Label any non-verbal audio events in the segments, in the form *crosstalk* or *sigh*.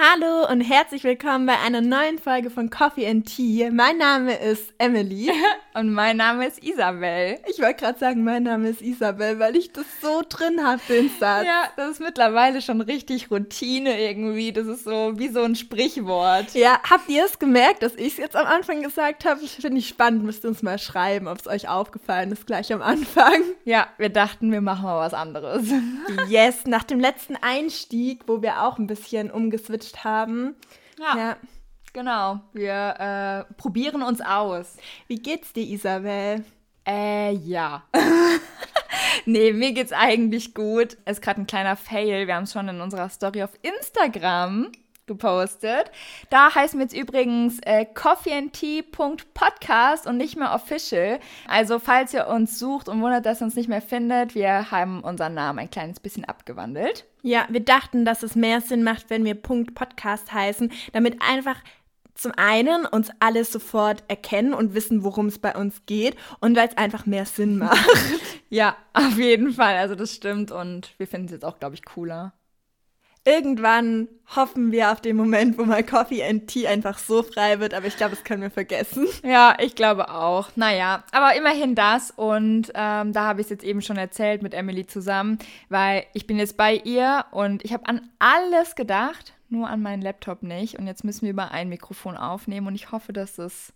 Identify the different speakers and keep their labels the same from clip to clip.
Speaker 1: Hallo und herzlich willkommen bei einer neuen Folge von Coffee and Tea. Mein Name ist Emily. *laughs*
Speaker 2: Und mein Name ist Isabel.
Speaker 1: Ich wollte gerade sagen, mein Name ist Isabel, weil ich das so drin habe, den *laughs* Satz.
Speaker 2: Ja, das ist mittlerweile schon richtig Routine irgendwie. Das ist so wie so ein Sprichwort.
Speaker 1: Ja, habt ihr es gemerkt, dass ich es jetzt am Anfang gesagt habe? Ich finde ich spannend, müsst ihr uns mal schreiben, ob es euch aufgefallen ist, gleich am Anfang. *laughs*
Speaker 2: Ja, wir dachten, wir machen mal was anderes.
Speaker 1: Yes, nach dem letzten Einstieg, wo wir auch ein bisschen umgeswitcht haben.
Speaker 2: Ja. ja. Genau, wir äh, probieren uns aus.
Speaker 1: Wie geht's dir, Isabel?
Speaker 2: Äh, ja. *laughs* nee, mir geht's eigentlich gut. Es ist gerade ein kleiner Fail. Wir haben es schon in unserer Story auf Instagram gepostet. Da heißen wir jetzt übrigens äh, coffeeandtea.podcast und nicht mehr official. Also falls ihr uns sucht und wundert, dass ihr uns nicht mehr findet, wir haben unseren Namen ein kleines bisschen abgewandelt.
Speaker 1: Ja, wir dachten, dass es mehr Sinn macht, wenn wir Punkt Podcast heißen, damit einfach zum einen uns alles sofort erkennen und wissen, worum es bei uns geht und weil es einfach mehr Sinn macht. *laughs*
Speaker 2: ja, auf jeden Fall. Also das stimmt und wir finden es jetzt auch, glaube ich, cooler.
Speaker 1: Irgendwann hoffen wir auf den Moment, wo mal Coffee and Tea einfach so frei wird, aber ich glaube, das können wir vergessen.
Speaker 2: Ja, ich glaube auch. Naja, aber immerhin das und ähm, da habe ich es jetzt eben schon erzählt mit Emily zusammen, weil ich bin jetzt bei ihr und ich habe an alles gedacht, nur an meinen Laptop nicht. Und jetzt müssen wir über ein Mikrofon aufnehmen und ich hoffe, dass es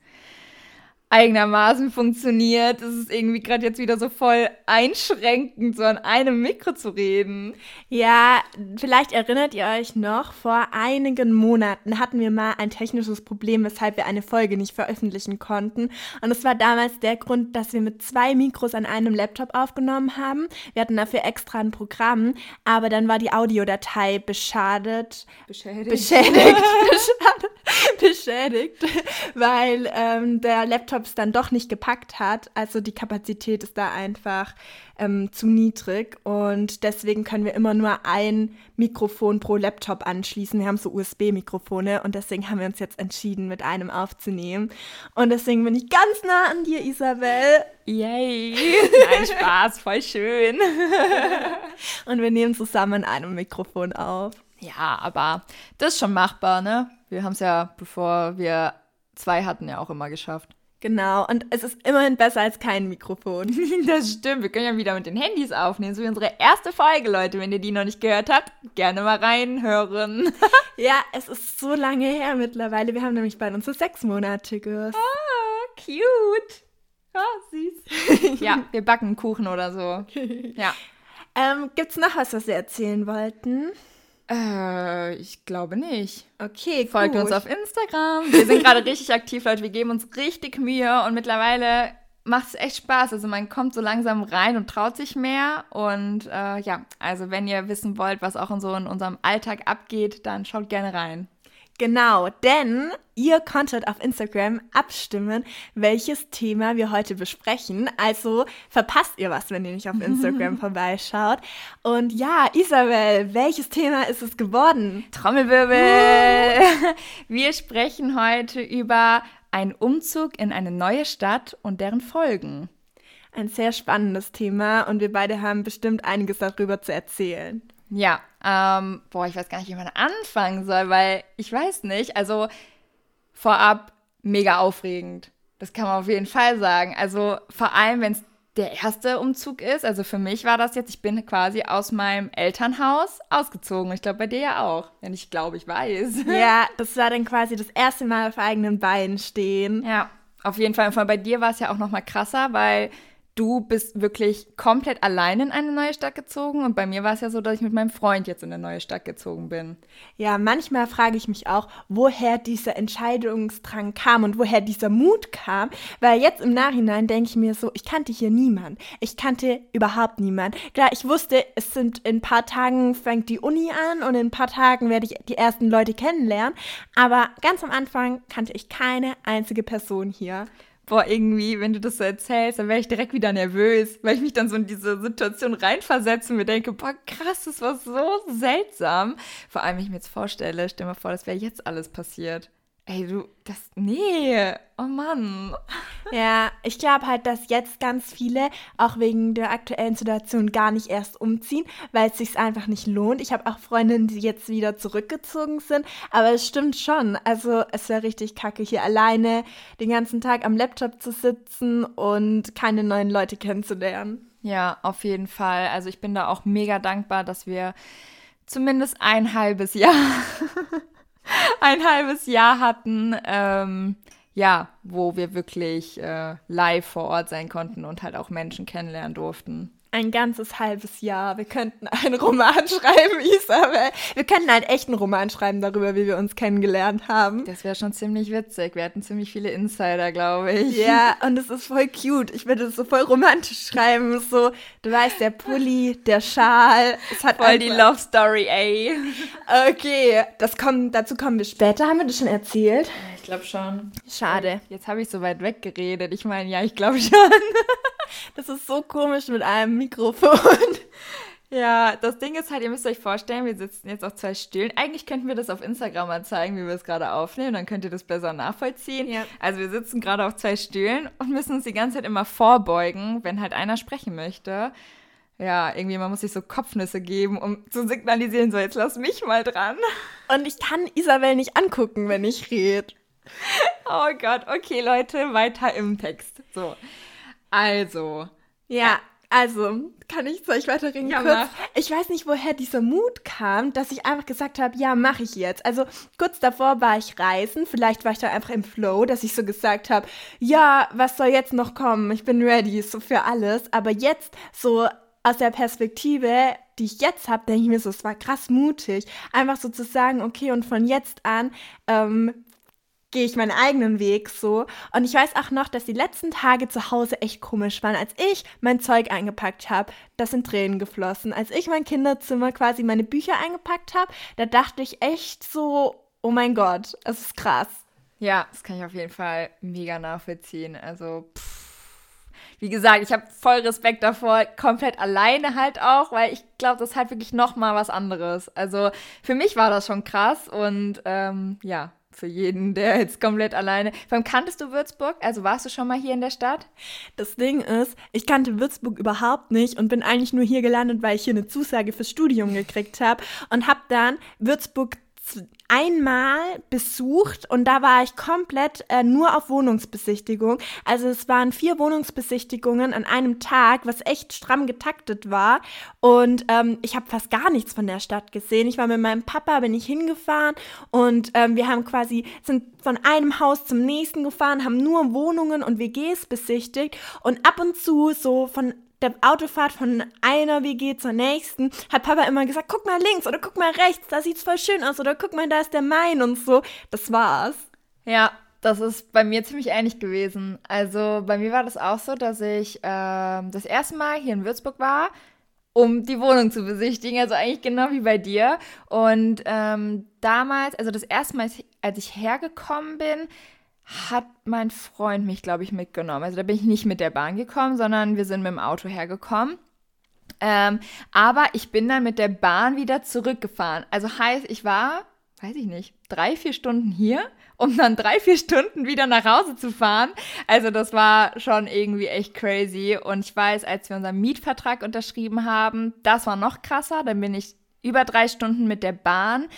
Speaker 2: eigenermaßen funktioniert. Es ist irgendwie gerade jetzt wieder so voll einschränkend, so an einem Mikro zu reden.
Speaker 1: Ja, vielleicht erinnert ihr euch noch, vor einigen Monaten hatten wir mal ein technisches Problem, weshalb wir eine Folge nicht veröffentlichen konnten. Und es war damals der Grund, dass wir mit zwei Mikros an einem Laptop aufgenommen haben. Wir hatten dafür extra ein Programm, aber dann war die Audiodatei beschadet.
Speaker 2: Beschädigt.
Speaker 1: Beschädigt. *laughs* beschädigt, *laughs* weil ähm, der Laptop es dann doch nicht gepackt hat. Also die Kapazität ist da einfach ähm, zu niedrig und deswegen können wir immer nur ein Mikrofon pro Laptop anschließen. Wir haben so USB-Mikrofone und deswegen haben wir uns jetzt entschieden, mit einem aufzunehmen. Und deswegen bin ich ganz nah an dir, Isabel.
Speaker 2: Yay! *laughs* Nein, Spaß, voll schön.
Speaker 1: und wir nehmen zusammen einem Mikrofon auf.
Speaker 2: Ja, aber das ist schon machbar, ne? Wir haben es ja, bevor wir zwei hatten, ja auch immer geschafft.
Speaker 1: Genau, und es ist immerhin besser als kein Mikrofon. *laughs*
Speaker 2: das stimmt, wir können ja wieder mit den Handys aufnehmen. So wie unsere erste Folge, Leute. Wenn ihr die noch nicht gehört habt, gerne mal reinhören. *laughs*
Speaker 1: ja, es ist so lange her mittlerweile. Wir haben nämlich bei uns so sechs Monate gehört.
Speaker 2: Ah, cute. Ah, süß. *laughs* ja, wir backen Kuchen oder so. Ja.
Speaker 1: Ähm, gibt's noch was, was wir erzählen wollten?
Speaker 2: Äh, ich glaube nicht.
Speaker 1: Okay,
Speaker 2: Folgt
Speaker 1: gut.
Speaker 2: uns auf Instagram. Wir sind gerade richtig aktiv, Leute. Wir geben uns richtig Mühe und mittlerweile macht es echt Spaß. Also man kommt so langsam rein und traut sich mehr. Und äh, ja, also wenn ihr wissen wollt, was auch in so in unserem Alltag abgeht, dann schaut gerne rein.
Speaker 1: Genau, denn ihr konntet auf Instagram abstimmen, welches Thema wir heute besprechen. Also verpasst ihr was, wenn ihr nicht auf *laughs* Instagram vorbeischaut. Und ja, Isabel, welches Thema ist es geworden?
Speaker 2: Trommelwirbel! *laughs* Wir sprechen heute über einen Umzug in eine neue Stadt und deren Folgen.
Speaker 1: Ein sehr spannendes Thema und wir beide haben bestimmt einiges darüber zu erzählen.
Speaker 2: Ja, ähm, boah, ich weiß gar nicht, wie man anfangen soll, weil ich weiß nicht. Also vorab mega aufregend. Das kann man auf jeden Fall sagen. Also vor allem, wenn es der erste Umzug ist. Also für mich war das jetzt, ich bin quasi aus meinem Elternhaus ausgezogen. Ich glaube, bei dir ja auch, wenn ich glaube, ich weiß. *laughs*
Speaker 1: Ja, das war dann quasi das erste Mal auf eigenen Beinen stehen.
Speaker 2: Ja, auf jeden Fall. Und bei dir war es ja auch noch mal krasser, weil du bist wirklich komplett allein in eine neue Stadt gezogen und bei mir war es ja so, dass ich mit meinem Freund jetzt in eine neue Stadt gezogen bin.
Speaker 1: Ja, manchmal frage ich mich auch, woher dieser Entscheidungsdrang kam und woher dieser Mut kam, weil jetzt im Nachhinein denke ich mir so, ich kannte hier niemand. Ich kannte überhaupt niemand. Klar, ich wusste, es sind in ein paar Tagen fängt die Uni an und in ein paar Tagen werde ich die ersten Leute kennenlernen, aber ganz am Anfang kannte ich keine einzige Person hier
Speaker 2: boah, irgendwie, wenn du das so erzählst, dann wäre ich direkt wieder nervös, weil ich mich dann so in diese Situation reinversetze und mir denke, boah, krass, das war so seltsam. Vor allem, wenn ich mir jetzt vorstelle, stell mir vor, das wäre jetzt alles passiert. Ey, du, das, nee, oh Mann.
Speaker 1: Ja, ich glaube halt, dass jetzt ganz viele auch wegen der aktuellen Situation gar nicht erst umziehen, weil es sich einfach nicht lohnt. Ich habe auch Freundinnen, die jetzt wieder zurückgezogen sind, aber es stimmt schon. Also es wäre richtig kacke, hier alleine den ganzen Tag am Laptop zu sitzen und keine neuen Leute kennenzulernen.
Speaker 2: Ja, auf jeden Fall. Also ich bin da auch mega dankbar, dass wir zumindest ein halbes Jahr *laughs* ein halbes Jahr hatten, ähm, ja, wo wir wirklich äh, live vor Ort sein konnten und halt auch Menschen kennenlernen durften
Speaker 1: ein ganzes halbes Jahr. Wir könnten einen Roman *laughs* schreiben, Isabel. Wir könnten halt echt einen Roman schreiben darüber, wie wir uns kennengelernt haben.
Speaker 2: Das wäre schon ziemlich witzig. Wir hatten ziemlich viele Insider, glaube ich.
Speaker 1: Ja, *laughs* und es ist voll cute. Ich würde es so voll romantisch schreiben. So, du weißt, der Pulli, der Schal.
Speaker 2: Es hat voll die Love Story, ey.
Speaker 1: Okay, das kommt, dazu kommen wir später. Haben wir das schon erzählt?
Speaker 2: Ich glaube schon.
Speaker 1: Schade.
Speaker 2: Jetzt habe ich so weit weggeredet. Ich meine, ja, ich glaube schon. *laughs*
Speaker 1: Das ist so komisch mit einem Mikrofon. *laughs*
Speaker 2: Ja, das Ding ist halt, ihr müsst euch vorstellen, wir sitzen jetzt auf zwei Stühlen. Eigentlich könnten wir das auf Instagram mal zeigen, wie wir es gerade aufnehmen, dann könnt ihr das besser nachvollziehen. Ja. Also wir sitzen gerade auf zwei Stühlen und müssen uns die ganze Zeit immer vorbeugen, wenn halt einer sprechen möchte. Ja, irgendwie, man muss sich so Kopfnüsse geben, um zu signalisieren, so jetzt lass mich mal dran. *laughs*
Speaker 1: Und ich kann Isabel nicht angucken, wenn ich rede.
Speaker 2: Oh Gott, okay Leute, weiter im Text. So. Also.
Speaker 1: Ja, also, kann ich zu euch weiterreden? Ja, kurz? Mach. Ich weiß nicht, woher dieser Mut kam, dass ich einfach gesagt habe, ja, mache ich jetzt. Also, kurz davor war ich reisen. Vielleicht war ich da einfach im Flow, dass ich so gesagt habe, ja, was soll jetzt noch kommen? Ich bin ready, so für alles. Aber jetzt, so aus der Perspektive, die ich jetzt habe, denke ich mir so, es war krass mutig. Einfach so zu sagen, okay, und von jetzt an ähm, gehe ich meinen eigenen Weg so. Und ich weiß auch noch, dass die letzten Tage zu Hause echt komisch waren. Als ich mein Zeug eingepackt habe, das sind Tränen geflossen. Als ich mein Kinderzimmer quasi meine Bücher eingepackt habe, da dachte ich echt so, oh mein Gott, es ist krass.
Speaker 2: Ja, das kann ich auf jeden Fall mega nachvollziehen. Also, pff. Wie gesagt, ich habe voll Respekt davor, komplett alleine halt auch, weil ich glaube, das ist halt wirklich noch mal was anderes. Also für mich war das schon krass und ähm, ja, für jeden, der jetzt komplett alleine. Vor kanntest du Würzburg? Also warst du schon mal hier in der Stadt?
Speaker 1: Das Ding ist, ich kannte Würzburg überhaupt nicht und bin eigentlich nur hier gelandet, weil ich hier eine Zusage fürs Studium gekriegt habe und habe dann Würzburg einmal besucht und da war ich komplett äh, nur auf Wohnungsbesichtigung. Also es waren vier Wohnungsbesichtigungen an einem Tag, was echt stramm getaktet war. Und ähm, ich habe fast gar nichts von der Stadt gesehen. Ich war mit meinem Papa, bin ich hingefahren und ähm, wir haben quasi, sind von einem Haus zum nächsten gefahren, haben nur Wohnungen und WGs besichtigt und ab und zu so von der Autofahrt von einer WG zur nächsten hat Papa immer gesagt, guck mal links oder guck mal rechts, da sieht's voll schön aus oder guck mal, da ist der Main und so. Das war's.
Speaker 2: Ja, das ist bei mir ziemlich ähnlich gewesen. Also bei mir war das auch so, dass ich ähm, das erste Mal hier in Würzburg war, um die Wohnung zu besichtigen. Also eigentlich genau wie bei dir. Und ähm, damals, also das erste Mal, als ich hergekommen bin, hat mein Freund mich, glaube ich, mitgenommen. Also da bin ich nicht mit der Bahn gekommen, sondern wir sind mit dem Auto hergekommen. Ähm, aber ich bin dann mit der Bahn wieder zurückgefahren. Also heißt, ich war, weiß ich nicht, drei, vier Stunden hier, um dann drei, vier Stunden wieder nach Hause zu fahren. Also das war schon irgendwie echt crazy. Und ich weiß, als wir unseren Mietvertrag unterschrieben haben, das war noch krasser. Dann bin ich über drei Stunden mit der Bahn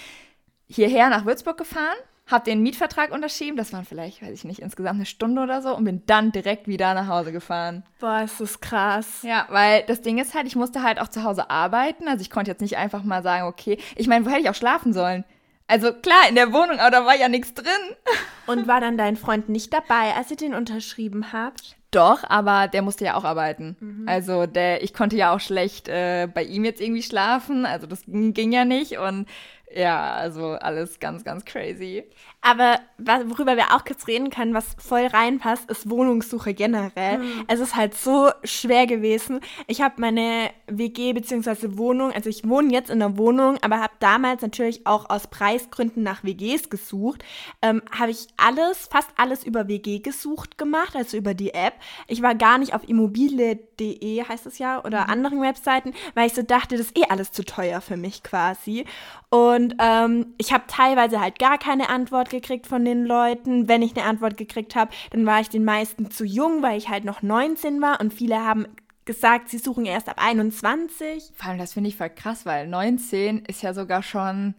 Speaker 2: hierher nach Würzburg gefahren habe den Mietvertrag unterschrieben, das waren vielleicht, weiß ich nicht, insgesamt eine Stunde oder so und bin dann direkt wieder nach Hause gefahren.
Speaker 1: Boah, ist das krass.
Speaker 2: Ja, weil das Ding ist halt, ich musste halt auch zu Hause arbeiten, also ich konnte jetzt nicht einfach mal sagen, okay, ich meine, wo hätte ich auch schlafen sollen? Also klar, in der Wohnung, aber da war ja nichts drin. *laughs*
Speaker 1: Und war dann dein Freund nicht dabei, als ihr den unterschrieben habt?
Speaker 2: Doch, aber der musste ja auch arbeiten. Mhm. Also der, ich konnte ja auch schlecht äh, bei ihm jetzt irgendwie schlafen. Also das ging, ging ja nicht. Und ja, also alles ganz, ganz crazy.
Speaker 1: Aber worüber wir auch kurz reden können, was voll reinpasst, ist Wohnungssuche generell. Mhm. Es ist halt so schwer gewesen. Ich habe meine WG bzw. Wohnung, also ich wohne jetzt in der Wohnung, aber habe damals natürlich auch aus Preisgründen nach WGs gesucht. Ähm, habe ich alles, fast alles über WG gesucht gemacht, also über die App. Ich war gar nicht auf immobilie.de, heißt es ja, oder mhm. anderen Webseiten, weil ich so dachte, das ist eh alles zu teuer für mich quasi. Und Und ähm, ich habe teilweise halt gar keine Antwort gekriegt von den Leuten. Wenn ich eine Antwort gekriegt habe, dann war ich den meisten zu jung, weil ich halt noch 19 war und viele haben gesagt, sie suchen erst ab 21.
Speaker 2: Vor allem, das finde ich voll krass, weil 19 ist ja sogar schon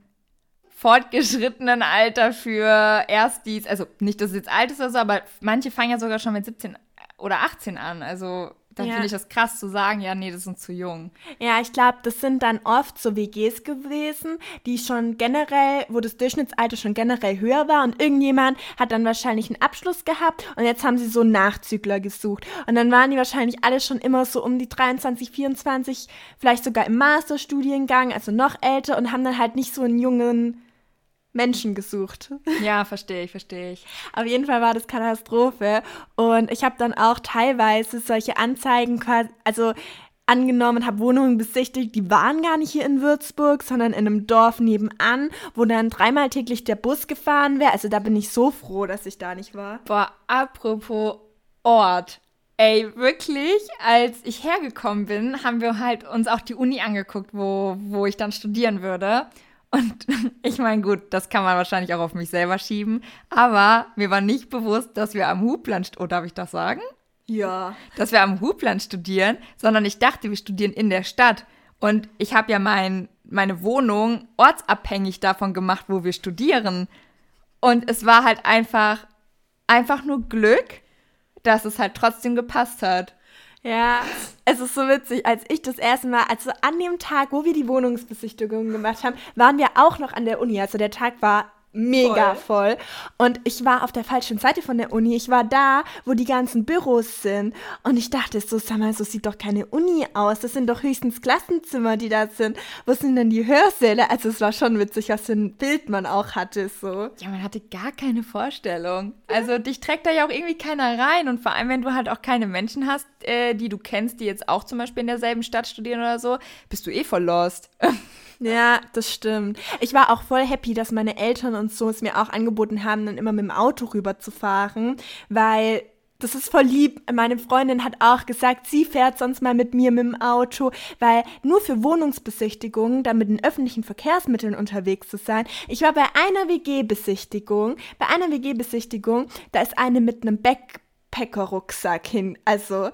Speaker 2: fortgeschrittenen Alter für Erstis. Also nicht, dass es jetzt alt ist oder so, aber manche fangen ja sogar schon mit 17 oder 18 an. Also dann ja. finde ich das krass zu sagen, ja, nee, das sind zu jung.
Speaker 1: Ja, ich glaube, das sind dann oft so WGs gewesen, die schon generell, wo das Durchschnittsalter schon generell höher war und irgendjemand hat dann wahrscheinlich einen Abschluss gehabt und jetzt haben sie so einen Nachzügler gesucht. Und dann waren die wahrscheinlich alle schon immer so um die 23, 24, vielleicht sogar im Masterstudiengang, also noch älter und haben dann halt nicht so einen jungen Menschen gesucht.
Speaker 2: Ja, verstehe ich, verstehe ich.
Speaker 1: Auf jeden Fall war das Katastrophe. Und ich habe dann auch teilweise solche Anzeigen quasi, also angenommen, habe Wohnungen besichtigt, die waren gar nicht hier in Würzburg, sondern in einem Dorf nebenan, wo dann dreimal täglich der Bus gefahren wäre. Also da bin ich so froh, dass ich da nicht war.
Speaker 2: Boah, apropos Ort. Ey, wirklich, als ich hergekommen bin, haben wir halt uns auch die Uni angeguckt, wo, wo ich dann studieren würde. Und *laughs* ich meine, gut, das kann man wahrscheinlich auch auf mich selber schieben. Aber mir war nicht bewusst, dass wir am Hubland, oh, darf ich das sagen?
Speaker 1: Ja.
Speaker 2: Dass wir am Hubland studieren, sondern ich dachte, wir studieren in der Stadt. Und ich habe ja mein, meine Wohnung ortsabhängig davon gemacht, wo wir studieren. Und es war halt einfach, einfach nur Glück, dass es halt trotzdem gepasst hat.
Speaker 1: Ja, es ist so witzig, als ich das erste Mal, also an dem Tag, wo wir die Wohnungsbesichtigung gemacht haben, waren wir auch noch an der Uni. Also der Tag war mega voll. voll. Und ich war auf der falschen Seite von der Uni. Ich war da, wo die ganzen Büros sind. Und ich dachte so, sag mal, so sieht doch keine Uni aus. Das sind doch höchstens Klassenzimmer, die da sind. Wo sind denn die Hörsäle? Also es war schon witzig, was für ein Bild man auch hatte. So.
Speaker 2: Ja, man hatte gar keine Vorstellung. Also dich trägt da ja auch irgendwie keiner rein. Und vor allem, wenn du halt auch keine Menschen hast, äh, die du kennst, die jetzt auch zum Beispiel in derselben Stadt studieren oder so, bist du eh voll lost. *laughs*
Speaker 1: Ja, das stimmt. Ich war auch voll happy, dass meine Eltern und so es mir auch angeboten haben, dann immer mit dem Auto rüberzufahren, weil das ist voll lieb. Meine Freundin hat auch gesagt, sie fährt sonst mal mit mir mit dem Auto, weil nur für Wohnungsbesichtigungen, da mit den öffentlichen Verkehrsmitteln unterwegs zu sein. Ich war bei einer WG-Besichtigung, bei einer WG-Besichtigung, da ist eine mit einem Backpacker-Rucksack hin, also,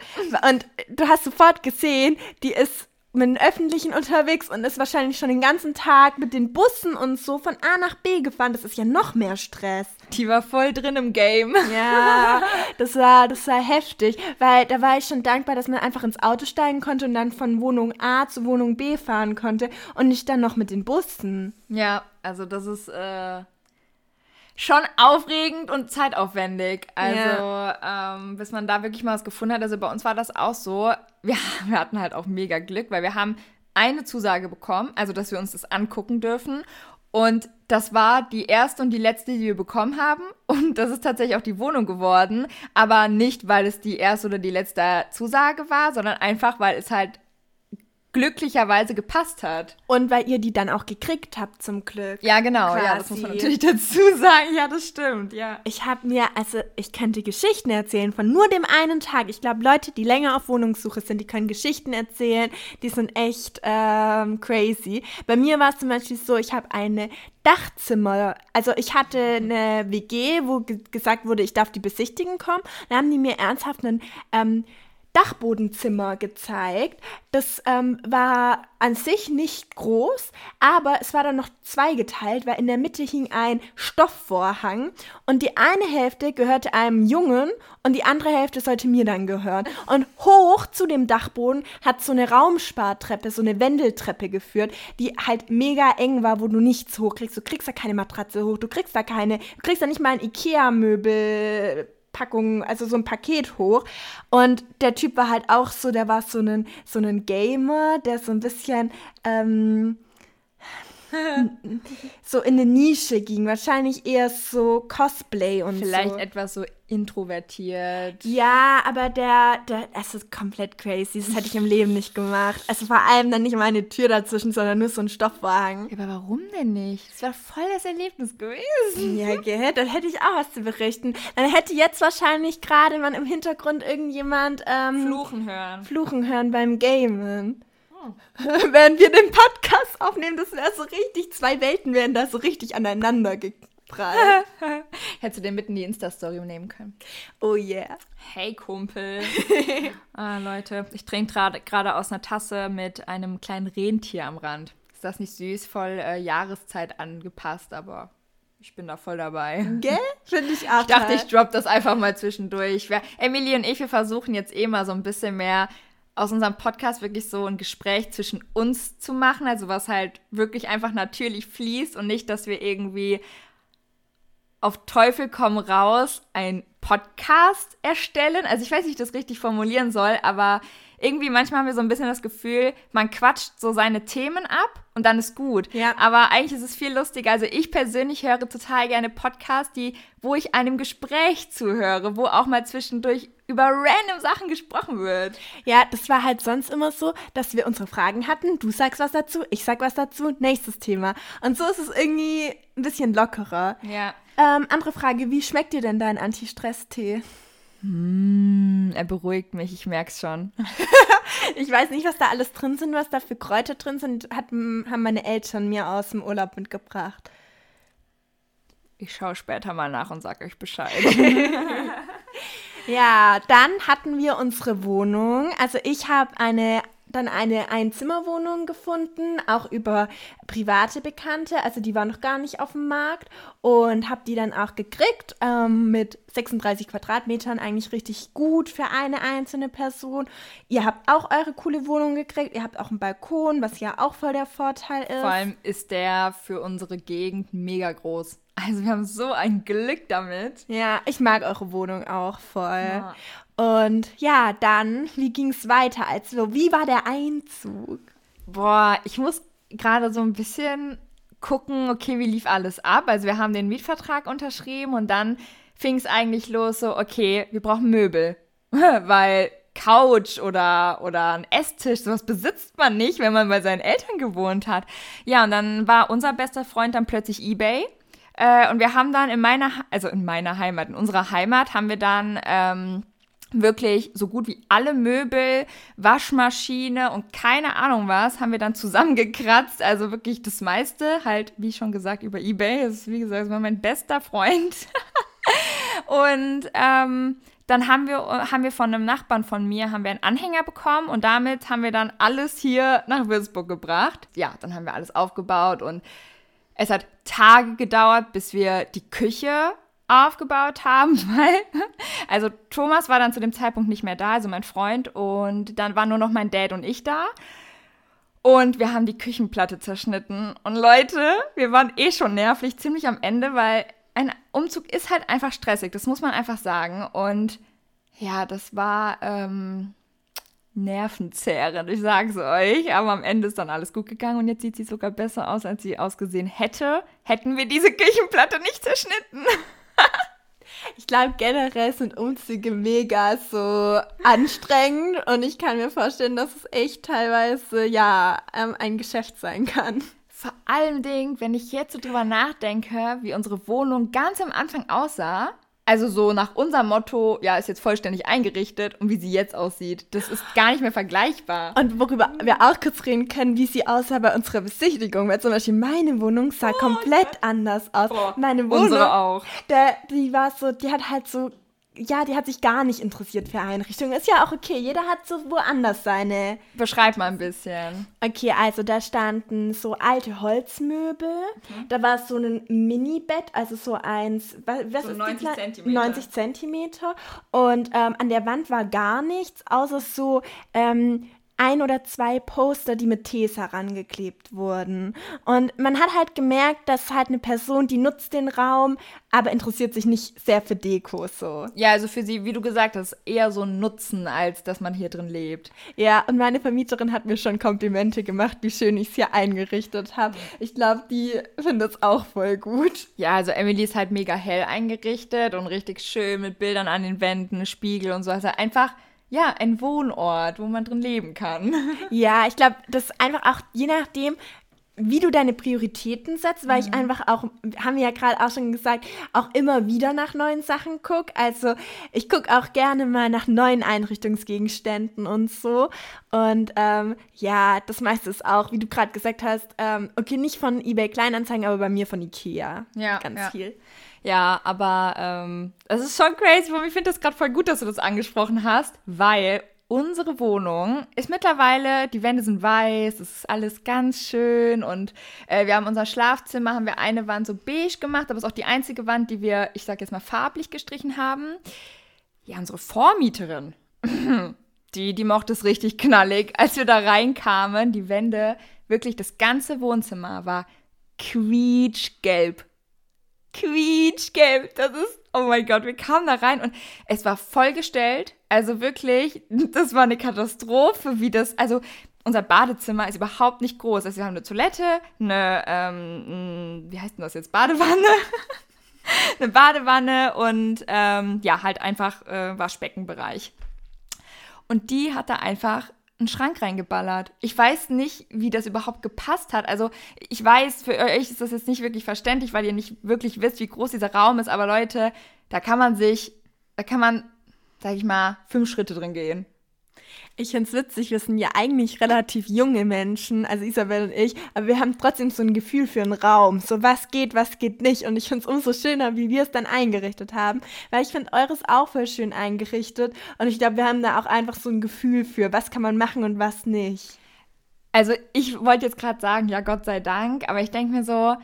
Speaker 1: und du hast sofort gesehen, die ist mit den Öffentlichen unterwegs und ist wahrscheinlich schon den ganzen Tag mit den Bussen und so von A nach B gefahren. Das ist ja noch mehr Stress.
Speaker 2: Die war voll drin im Game. *laughs*
Speaker 1: Ja, das war, das war heftig, weil da war ich schon dankbar, dass man einfach ins Auto steigen konnte und dann von Wohnung A zu Wohnung B fahren konnte und nicht dann noch mit den Bussen.
Speaker 2: Ja, also das ist äh, schon aufregend und zeitaufwendig. Also, ja. ähm, bis man da wirklich mal was gefunden hat. Also bei uns war das auch so. Wir, *laughs* wir hatten halt auch mega Glück, weil wir haben eine Zusage bekommen, also dass wir uns das angucken dürfen. Und das war die erste und die letzte, die wir bekommen haben. *laughs* Und das ist tatsächlich auch die Wohnung geworden. Aber nicht, weil es die erste oder die letzte Zusage war, sondern einfach, weil es halt glücklicherweise gepasst hat.
Speaker 1: Und weil ihr die dann auch gekriegt habt zum Glück.
Speaker 2: Ja, genau, quasi. ja, das muss man natürlich dazu sagen. Ja, das stimmt, ja.
Speaker 1: Ich habe mir, also ich könnte Geschichten erzählen von nur dem einen Tag. Ich glaube, Leute, die länger auf Wohnungssuche sind, die können Geschichten erzählen. Die sind echt ähm, crazy. Bei mir war es zum Beispiel so, ich habe eine Dachzimmer. Also ich hatte eine WG, wo gesagt wurde, ich darf die besichtigen kommen. Dann haben die mir ernsthaft einen ähm, Dachbodenzimmer gezeigt. Das ähm, war an sich nicht groß, aber es war dann noch zweigeteilt, weil in der Mitte hing ein Stoffvorhang und die eine Hälfte gehörte einem Jungen und die andere Hälfte sollte mir dann gehören. Und hoch zu dem Dachboden hat so eine Raumspartreppe, so eine Wendeltreppe geführt, die halt mega eng war, wo du nichts hochkriegst. Du kriegst da keine Matratze hoch, du kriegst da keine, du kriegst da nicht mal ein Ikea-Möbel Packung, also so ein Paket hoch. Und der Typ war halt auch so, der war so ein, so ein Gamer, der so ein bisschen ähm, *laughs* so in eine Nische ging. Wahrscheinlich eher so Cosplay und
Speaker 2: Vielleicht
Speaker 1: so.
Speaker 2: Etwas so introvertiert.
Speaker 1: Ja, aber der, der, es ist komplett crazy. Das hätte ich im *laughs* Leben nicht gemacht. Also vor allem dann nicht mal eine Tür dazwischen, sondern nur so ein Stoffwagen.
Speaker 2: Aber warum denn nicht? Das wäre voll das Erlebnis gewesen.
Speaker 1: Ja, gell? Dann hätte ich auch was zu berichten. Dann hätte jetzt wahrscheinlich gerade man im Hintergrund irgendjemand
Speaker 2: ähm, fluchen hören.
Speaker 1: Fluchen hören beim Gamen. *laughs* Während wir den Podcast aufnehmen, das wäre so richtig, zwei Welten wären da so richtig aneinander geprallt. *laughs*
Speaker 2: Hättest du den mitten in die Insta-Story nehmen können.
Speaker 1: Oh yeah.
Speaker 2: Hey Kumpel. *laughs* ah, Leute, ich trinke gerade aus einer Tasse mit einem kleinen Rentier am Rand. Ist das nicht süß? Voll äh, Jahreszeit angepasst, aber ich bin da voll dabei.
Speaker 1: Gell? Finde ich auch.
Speaker 2: Ich dachte, ich drop das einfach mal zwischendurch. Emily und ich, wir versuchen jetzt eh mal so ein bisschen mehr aus unserem Podcast wirklich so ein Gespräch zwischen uns zu machen, also was halt wirklich einfach natürlich fließt und nicht, dass wir irgendwie auf Teufel komm raus ein Podcast erstellen. Also ich weiß nicht, wie ich das richtig formulieren soll, aber irgendwie manchmal haben wir so ein bisschen das Gefühl, man quatscht so seine Themen ab und dann ist gut.
Speaker 1: Ja.
Speaker 2: Aber eigentlich ist es viel lustiger. Also ich persönlich höre total gerne Podcasts, die, wo ich einem Gespräch zuhöre, wo auch mal zwischendurch über random Sachen gesprochen wird.
Speaker 1: Ja, das war halt sonst immer so, dass wir unsere Fragen hatten. Du sagst was dazu, ich sag was dazu, nächstes Thema. Und so ist es irgendwie ein bisschen lockerer.
Speaker 2: Ja.
Speaker 1: Ähm, andere Frage, wie schmeckt dir denn dein Anti-Stress-Tee?
Speaker 2: Mm, er beruhigt mich, ich merk's schon. *laughs*
Speaker 1: ich weiß nicht, was da alles drin sind, was da für Kräuter drin sind, hat, haben meine Eltern mir aus dem Urlaub mitgebracht.
Speaker 2: Ich schaue später mal nach und sag euch Bescheid. *laughs*
Speaker 1: ja, dann hatten wir unsere Wohnung. Also ich habe eine dann eine Einzimmerwohnung gefunden, auch über private Bekannte. Also die war noch gar nicht auf dem Markt und habe die dann auch gekriegt ähm, mit 36 Quadratmetern, eigentlich richtig gut für eine einzelne Person. Ihr habt auch eure coole Wohnung gekriegt. Ihr habt auch einen Balkon, was ja auch voll der Vorteil ist.
Speaker 2: Vor allem ist der für unsere Gegend mega groß. Also wir haben so ein Glück damit.
Speaker 1: Ja, ich mag eure Wohnung auch voll. Ja. Und ja, dann, wie ging es weiter? Also, wie war der Einzug?
Speaker 2: Boah, ich muss gerade so ein bisschen gucken, okay, wie lief alles ab? Also, wir haben den Mietvertrag unterschrieben und dann fing es eigentlich los, so, okay, wir brauchen Möbel. *laughs* Weil Couch oder, oder ein Esstisch, sowas besitzt man nicht, wenn man bei seinen Eltern gewohnt hat. Ja, und dann war unser bester Freund dann plötzlich eBay. Äh, und wir haben dann in meiner, also in meiner Heimat, in unserer Heimat, haben wir dann ähm, wirklich so gut wie alle Möbel, Waschmaschine und keine Ahnung was haben wir dann zusammengekratzt. Also wirklich das meiste, halt, wie schon gesagt, über Ebay. Das ist, wie gesagt, das war mein bester Freund. *laughs* und ähm, dann haben wir, haben wir von einem Nachbarn von mir haben wir einen Anhänger bekommen und damit haben wir dann alles hier nach Würzburg gebracht. Ja, dann haben wir alles aufgebaut und es hat Tage gedauert, bis wir die Küche aufgebaut haben, *laughs* weil, also Thomas war dann zu dem Zeitpunkt nicht mehr da, also mein Freund, und dann waren nur noch mein Dad und ich da. Und wir haben die Küchenplatte zerschnitten. Und Leute, wir waren eh schon nervlich, ziemlich am Ende, weil ein Umzug ist halt einfach stressig, das muss man einfach sagen. Und ja, das war ähm, nervenzehrend, ich sag's euch. Aber am Ende ist dann alles gut gegangen und jetzt sieht sie sogar besser aus, als sie ausgesehen hätte, hätten wir diese Küchenplatte nicht zerschnitten. *laughs*
Speaker 1: Ich glaube, generell sind Umzüge mega so anstrengend und ich kann mir vorstellen, dass es echt teilweise ja ähm, ein Geschäft sein kann.
Speaker 2: Vor allem, wenn ich jetzt so drüber nachdenke, wie unsere Wohnung ganz am Anfang aussah, also so nach unserem Motto, ja, ist jetzt vollständig eingerichtet und wie sie jetzt aussieht, das ist gar nicht mehr vergleichbar.
Speaker 1: Und worüber wir auch kurz reden können, wie sie aussah bei unserer Besichtigung, weil zum Beispiel meine Wohnung sah oh, komplett ja. anders aus.
Speaker 2: Boah,
Speaker 1: meine Wohnung,
Speaker 2: unsere auch.
Speaker 1: Der, die war so, die hat halt so ja, die hat sich gar nicht interessiert für Einrichtungen. Ist ja auch okay, jeder hat so woanders seine.
Speaker 2: Beschreib mal ein bisschen.
Speaker 1: Okay, also da standen so alte Holzmöbel. Mhm. Da war so ein Mini-Bett, also so eins, was
Speaker 2: so
Speaker 1: ist
Speaker 2: 90 Zentimeter.
Speaker 1: 90 Zentimeter. Und ähm, an der Wand war gar nichts, außer so ähm, ein oder zwei Poster, die mit Tees herangeklebt wurden. Und man hat halt gemerkt, dass halt eine Person, die nutzt den Raum, aber interessiert sich nicht sehr für Deko so.
Speaker 2: Ja, also für sie, wie du gesagt hast, eher so ein Nutzen, als dass man hier drin lebt.
Speaker 1: Ja, und meine Vermieterin hat mir schon Komplimente gemacht, wie schön ich es hier eingerichtet habe. Ich glaube, die findet es auch voll gut.
Speaker 2: Ja, also Emily ist halt mega hell eingerichtet und richtig schön mit Bildern an den Wänden, Spiegel und so. Also einfach ja, ein Wohnort, wo man drin leben kann. *laughs*
Speaker 1: Ja, ich glaube, das ist einfach auch je nachdem, wie du deine Prioritäten setzt, weil mhm. ich einfach auch, haben wir ja gerade auch schon gesagt, auch immer wieder nach neuen Sachen gucke. Also ich gucke auch gerne mal nach neuen Einrichtungsgegenständen und so. Und ähm, ja, das meiste ist auch, wie du gerade gesagt hast, ähm, okay, nicht von eBay Kleinanzeigen, aber bei mir von Ikea.
Speaker 2: Ja.
Speaker 1: Ganz
Speaker 2: ja.
Speaker 1: viel.
Speaker 2: Ja, aber ähm, es ist schon crazy. Ich finde das gerade voll gut, dass du das angesprochen hast, weil unsere Wohnung ist mittlerweile, die Wände sind weiß, es ist alles ganz schön und äh, wir haben unser Schlafzimmer, haben wir eine Wand so beige gemacht, aber es ist auch die einzige Wand, die wir, ich sag jetzt mal, farblich gestrichen haben. Ja, unsere Vormieterin, *clears throat* die, die mochte es richtig knallig. Als wir da reinkamen, die Wände, wirklich das ganze Wohnzimmer war quietschgelb. Quietschgelb, das ist Oh mein Gott, wir kamen da rein und es war vollgestellt. Also wirklich, das war eine Katastrophe, wie das, also unser Badezimmer ist überhaupt nicht groß. Also wir haben eine Toilette, eine, ähm, wie heißt denn das jetzt, Badewanne, *laughs* eine Badewanne und ähm, ja, halt einfach äh, Waschbeckenbereich. Und die hat da einfach einen Schrank reingeballert. Ich weiß nicht, wie das überhaupt gepasst hat. Also ich weiß, für euch ist das jetzt nicht wirklich verständlich, weil ihr nicht wirklich wisst, wie groß dieser Raum ist. Aber Leute, da kann man sich, da kann man, sag ich mal, fünf Schritte drin gehen.
Speaker 1: Ich finde es witzig, wir sind ja eigentlich relativ junge Menschen, also Isabel und ich, aber wir haben trotzdem so ein Gefühl für einen Raum, so was geht, was geht nicht. Und ich finde es umso schöner, wie wir es dann eingerichtet haben, weil ich finde eures auch voll schön eingerichtet. Und ich glaube, wir haben da auch einfach so ein Gefühl für, was kann man machen und was nicht.
Speaker 2: Also ich wollte jetzt gerade sagen, ja, Gott sei Dank, aber ich denke mir so,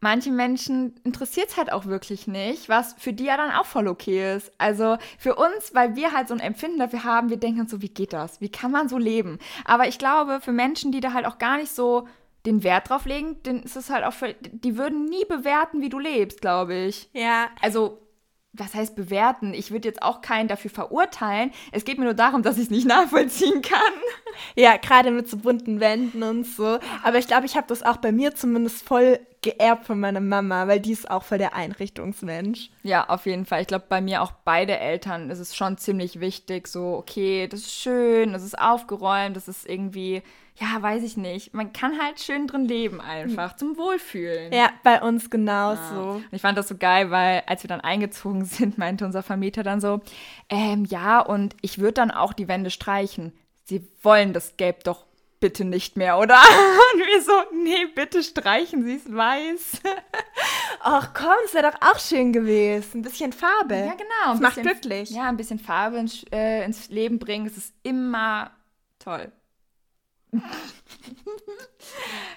Speaker 2: manche Menschen interessiert es halt auch wirklich nicht, was für die ja dann auch voll okay ist. Also für uns, weil wir halt so ein Empfinden dafür haben, wir denken so, wie geht das? Wie kann man so leben? Aber ich glaube, für Menschen, die da halt auch gar nicht so den Wert drauf legen, dann ist es halt auch für, die würden nie bewerten, wie du lebst, glaube ich.
Speaker 1: Ja.
Speaker 2: Also was heißt bewerten? Ich würde jetzt auch keinen dafür verurteilen. Es geht mir nur darum, dass ich es nicht nachvollziehen kann.
Speaker 1: Ja, gerade mit so bunten Wänden und so. Aber ich glaube, ich habe das auch bei mir zumindest voll geerbt von meiner Mama, weil die ist auch voll der Einrichtungsmensch.
Speaker 2: Ja, auf jeden Fall. Ich glaube, bei mir auch beide Eltern ist es schon ziemlich wichtig, so, okay, das ist schön, das ist aufgeräumt, das ist irgendwie ja, weiß ich nicht. Man kann halt schön drin leben einfach, zum Wohlfühlen.
Speaker 1: Ja, bei uns genauso. Ja.
Speaker 2: Ich fand das so geil, weil als wir dann eingezogen *laughs* sind, meinte unser Vermieter dann so, ähm, ja, und ich würde dann auch die Wände streichen. Sie wollen das Gelb doch bitte nicht mehr, oder? *laughs* Und wir so, nee, bitte streichen Sie es weiß. *laughs*
Speaker 1: Ach komm, es wäre doch auch schön gewesen. Ein bisschen Farbe.
Speaker 2: Ja, genau.
Speaker 1: Das macht glücklich.
Speaker 2: Ja, ein bisschen Farbe ins, äh, ins Leben bringen. Es ist immer toll. *laughs*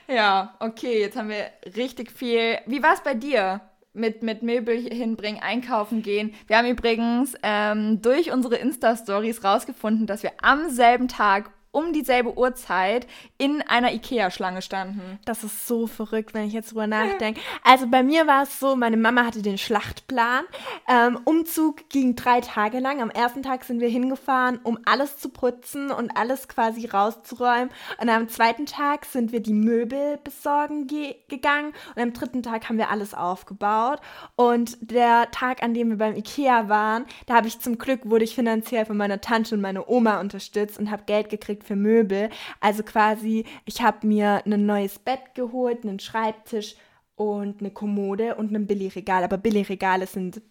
Speaker 2: ja, okay, jetzt haben wir richtig viel. Wie war es bei dir? Mit, mit Möbel hinbringen, einkaufen gehen. Wir haben übrigens ähm, durch unsere Insta-Stories rausgefunden, dass wir am selben Tag um dieselbe Uhrzeit in einer Ikea-Schlange standen.
Speaker 1: Das ist so verrückt, wenn ich jetzt drüber *laughs* nachdenke. Also bei mir war es so, meine Mama hatte den Schlachtplan. Ähm, Umzug ging drei Tage lang. Am ersten Tag sind wir hingefahren, um alles zu putzen und alles quasi rauszuräumen. Und am zweiten Tag sind wir die Möbel besorgen ge gegangen. Und am dritten Tag haben wir alles aufgebaut. Und der Tag, an dem wir beim Ikea waren, da habe ich zum Glück, wurde ich finanziell von meiner Tante und meiner Oma unterstützt und habe Geld gekriegt gekriegt für Möbel. Also quasi, ich habe mir ein neues Bett geholt, einen Schreibtisch und eine Kommode und ein Billigregal. Aber Billigregale sind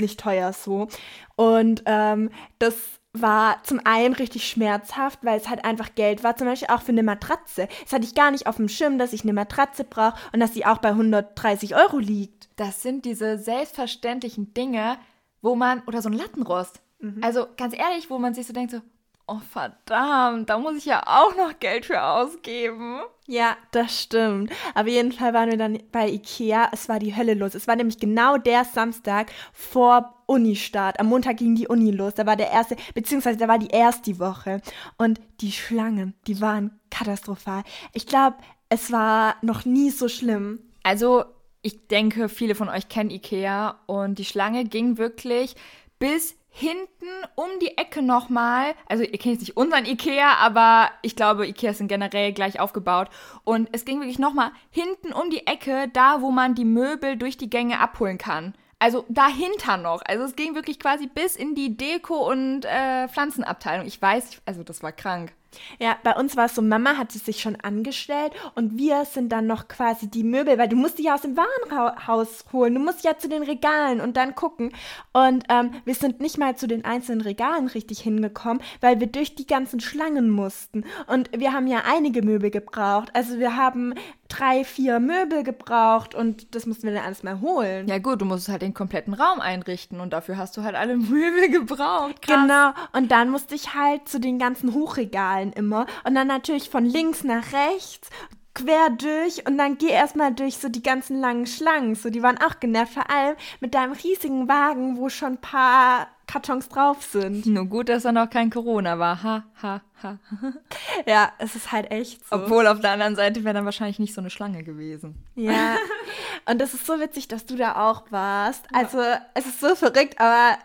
Speaker 1: nicht teuer so. Und ähm, das war zum einen richtig schmerzhaft, weil es halt einfach Geld war, zum Beispiel auch für eine Matratze. Das hatte ich gar nicht auf dem Schirm, dass ich eine Matratze brauche und dass sie auch bei 130 Euro liegt.
Speaker 2: Das sind diese selbstverständlichen Dinge, wo man, oder so ein Lattenrost. Mhm. Also ganz ehrlich, wo man sich so denkt, so, Oh verdammt, da muss ich ja auch noch Geld für ausgeben.
Speaker 1: Ja, das stimmt. Aber jeden Fall waren wir dann bei Ikea. Es war die Hölle los. Es war nämlich genau der Samstag vor Unistart. Am Montag ging die Uni los. Da war der erste, beziehungsweise da war die erste Woche. Und die Schlangen, die waren katastrophal. Ich glaube, es war noch nie so schlimm.
Speaker 2: Also, ich denke, viele von euch kennen Ikea und die Schlange ging wirklich bis hinten um die Ecke nochmal, also ihr kennt jetzt nicht unseren Ikea, aber ich glaube, Ikea sind generell gleich aufgebaut. Und es ging wirklich nochmal hinten um die Ecke, da wo man die Möbel durch die Gänge abholen kann. Also dahinter noch. Also es ging wirklich quasi bis in die Deko- und äh, Pflanzenabteilung. Ich weiß, also das war krank.
Speaker 1: Ja, bei uns war es so, Mama hatte sich schon angestellt und wir sind dann noch quasi die Möbel, weil du musst die ja aus dem Warenhaus holen, du musst ja zu den Regalen und dann gucken. Und ähm, wir sind nicht mal zu den einzelnen Regalen richtig hingekommen, weil wir durch die ganzen Schlangen mussten. Und wir haben ja einige Möbel gebraucht. Also wir haben drei, vier Möbel gebraucht und das mussten wir dann alles mal holen.
Speaker 2: Ja gut, du musst halt den kompletten Raum einrichten und dafür hast du halt alle *laughs* Möbel gebraucht.
Speaker 1: Krass. Genau, und dann musste ich halt zu den ganzen Hochregalen immer und dann natürlich von links nach rechts quer durch und dann geh erstmal durch so die ganzen langen Schlangen. So, die waren auch genervt, vor allem mit deinem riesigen Wagen, wo schon ein paar Kartons drauf sind.
Speaker 2: Nur gut, dass da noch kein Corona war. Ha, ha, ha. *laughs*
Speaker 1: ja, es ist halt echt so.
Speaker 2: Obwohl auf der anderen Seite wäre dann wahrscheinlich nicht so eine Schlange gewesen.
Speaker 1: Ja. *laughs* Und das ist so witzig, dass du da auch warst. Also, ja. es ist so verrückt, aber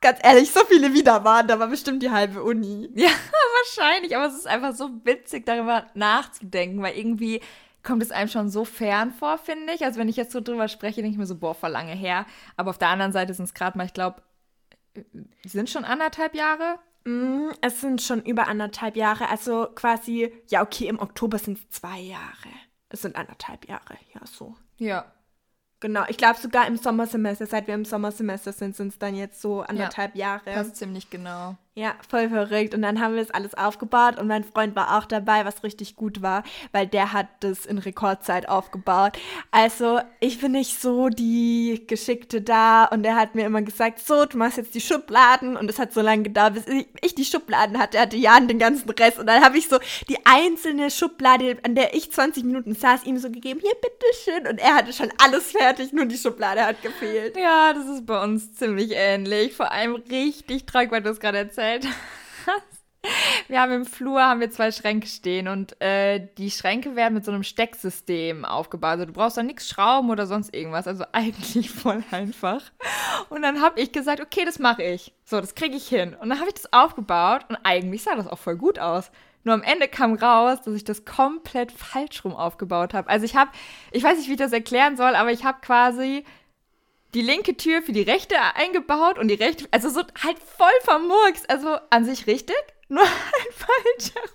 Speaker 1: ganz ehrlich, so viele wieder waren, da war bestimmt die halbe Uni.
Speaker 2: Ja, *laughs* wahrscheinlich, aber es ist einfach so witzig, darüber nachzudenken, weil irgendwie kommt es einem schon so fern vor, finde ich. Also wenn ich jetzt so drüber spreche, denke ich mir so, boah, vor lange her. Aber auf der anderen Seite sind es gerade mal, ich glaube, sind schon anderthalb Jahre?
Speaker 1: Mm, es sind schon über anderthalb Jahre. Also quasi, ja, okay, im Oktober sind es zwei Jahre. Es sind anderthalb Jahre, ja, so.
Speaker 2: Ja.
Speaker 1: Genau, ich glaube sogar im Sommersemester, seit wir im Sommersemester sind, sind es dann jetzt so anderthalb ja, Jahre.
Speaker 2: Passt ziemlich genau.
Speaker 1: Ja, voll verrückt. Und dann haben wir das alles aufgebaut und mein Freund war auch dabei, was richtig gut war, weil der hat das in Rekordzeit aufgebaut. Also ich bin nicht so die Geschickte da und er hat mir immer gesagt, so, du machst jetzt die Schubladen und es hat so lange gedauert, bis ich die Schubladen hatte. Er hatte Jan den ganzen Rest und dann habe ich so die einzelne Schublade, an der ich 20 Minuten saß, ihm so gegeben, hier, bitteschön. Und er hatte schon alles fertig, nur die Schublade hat gefehlt.
Speaker 2: Ja, das ist bei uns ziemlich ähnlich. Vor allem richtig traurig, weil du es gerade erzählt erzählt Wir haben im Flur haben wir zwei Schränke stehen und äh, die Schränke werden mit so einem Stecksystem aufgebaut. Also du brauchst da nichts schrauben oder sonst irgendwas. Also *laughs* eigentlich voll einfach. Und dann habe ich gesagt, okay, das mache ich. So, das kriege ich hin. Und dann habe ich das aufgebaut und eigentlich sah das auch voll gut aus. Nur am Ende kam raus, dass ich das komplett falsch rum aufgebaut habe. Also ich habe, ich weiß nicht, wie ich das erklären soll, aber ich habe quasi die linke Tür für die rechte eingebaut und die rechte, also so halt voll vermurks. Also an sich richtig, *laughs* nur halt falsch herum.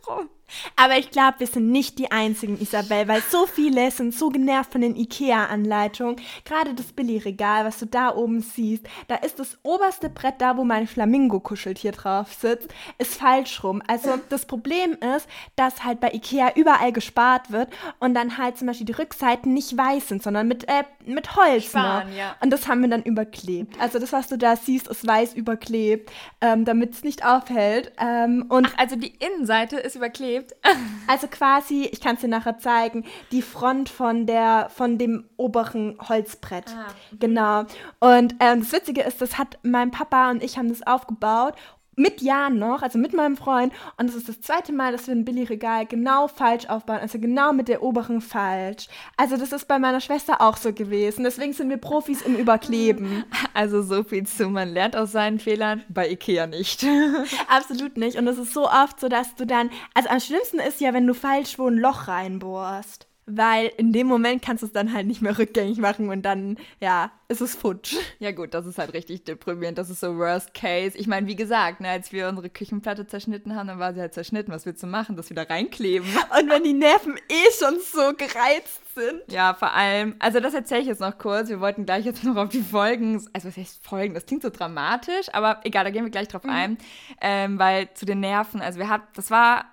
Speaker 1: Aber ich glaube, wir sind nicht die einzigen, Isabel, weil so viele sind so genervt von den IKEA-Anleitungen. Gerade das Billy-Regal, was du da oben siehst, da ist das oberste Brett da, wo mein Flamingo-Kuscheltier drauf sitzt, ist falsch rum. Also das Problem ist, dass halt bei IKEA überall gespart wird und dann halt zum Beispiel die Rückseiten nicht weiß sind, sondern mit, äh, mit Holz. Sparen, ne? ja. Und das haben wir dann überklebt. Also das, was du da siehst, ist weiß überklebt, ähm, damit es nicht aufhält. Ähm, und
Speaker 2: Ach, also die Innenseite ist überklebt. *laughs*
Speaker 1: Also quasi, ich kann es dir nachher zeigen, die Front von der von dem oberen Holzbrett. Ah. Genau. Und ähm, das Witzige ist, das hat mein Papa und ich haben das aufgebaut mit Jan noch, also mit meinem Freund. Und es ist das zweite Mal, dass wir ein Billy-Regal genau falsch aufbauen. Also genau mit der oberen falsch. Also das ist bei meiner Schwester auch so gewesen. Deswegen sind wir Profis im Überkleben. *laughs*
Speaker 2: Also so viel zu, man lernt aus seinen Fehlern, bei Ikea nicht. *laughs*
Speaker 1: Absolut nicht. Und es ist so oft so, dass du dann, also am schlimmsten ist ja, wenn du falsch wo ein Loch reinbohrst weil in dem Moment kannst du es dann halt nicht mehr rückgängig machen und dann, ja, ist es futsch.
Speaker 2: Ja gut, das ist halt richtig deprimierend. Das ist so Worst Case. Ich meine, wie gesagt, ne, als wir unsere Küchenplatte zerschnitten haben, dann war sie halt zerschnitten. Was willst du machen? Das wieder reinkleben. *laughs*
Speaker 1: Und wenn die Nerven eh schon so gereizt sind.
Speaker 2: Ja, vor allem, also das erzähle ich jetzt noch kurz. Wir wollten gleich jetzt *laughs* noch auf die Folgen, also was heißt Folgen? Das klingt so dramatisch, aber egal, da gehen wir gleich drauf mhm. ein. Ähm, weil zu den Nerven, also wir hatten, das war